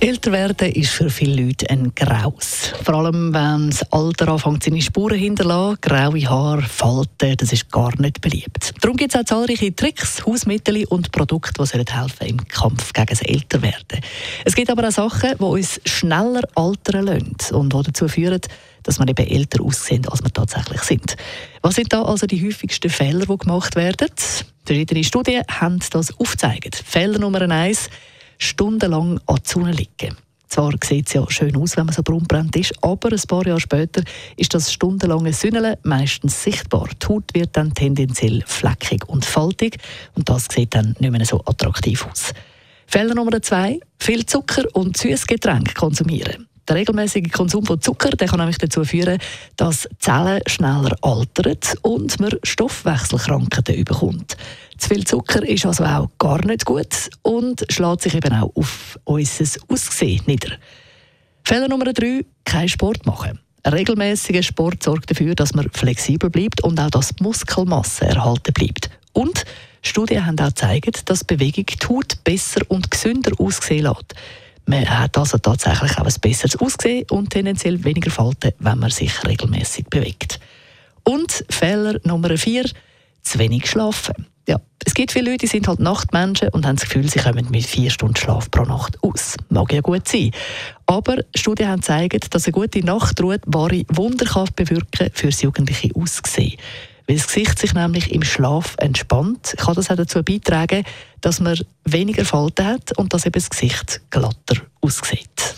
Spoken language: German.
Älter werden ist für viele Leute ein Graus. Vor allem, wenn das Alter anfängt, seine Spuren hinterlassen, graue Haare, Falten, das ist gar nicht beliebt. Darum gibt es auch zahlreiche Tricks, Hausmittel und Produkte, die helfen im Kampf gegen das Älterwerden. Es gibt aber auch Sachen, die uns schneller altern lassen und die dazu führen, dass wir eben älter aussehen, als wir tatsächlich sind. Was sind da also die häufigsten Fehler, die gemacht werden? Verschiedene Studien haben das aufgezeigt. Fehler Nummer eins stundenlang an die Sonne liegen. Zwar sieht es ja schön aus, wenn man so braunbrennt ist, aber ein paar Jahre später ist das stundenlange Sünneln meistens sichtbar. Die Haut wird dann tendenziell fleckig und faltig und das sieht dann nicht mehr so attraktiv aus. Fehler Nummer zwei, viel Zucker und süßes Getränk konsumieren. Der regelmäßige Konsum von Zucker der kann nämlich dazu führen, dass Zellen schneller altern und man Stoffwechselkrankheiten bekommt. Viel Zucker ist also auch gar nicht gut und schlägt sich eben auch auf unser Aussehen nieder. Fehler Nummer drei: kein Sport machen. Regelmäßiger Sport sorgt dafür, dass man flexibel bleibt und auch, dass die Muskelmasse erhalten bleibt. Und Studien haben auch gezeigt, dass Bewegung die Haut besser und gesünder aussehen lässt. Man hat also tatsächlich auch ein besseres Aussehen und tendenziell weniger Falten, wenn man sich regelmäßig bewegt. Und Fehler Nummer vier: zu wenig schlafen. Ja, es gibt viele Leute, die sind halt Nachtmenschen und haben das Gefühl, sie kommen mit vier Stunden Schlaf pro Nacht aus. Mag ja gut sein. Aber Studien haben gezeigt, dass eine gute Nachtruhe wahre Wunder kann bewirken für das jugendliche Aussehen. Weil das Gesicht sich nämlich im Schlaf entspannt, kann das auch dazu beitragen, dass man weniger Falten hat und dass eben das Gesicht glatter aussieht.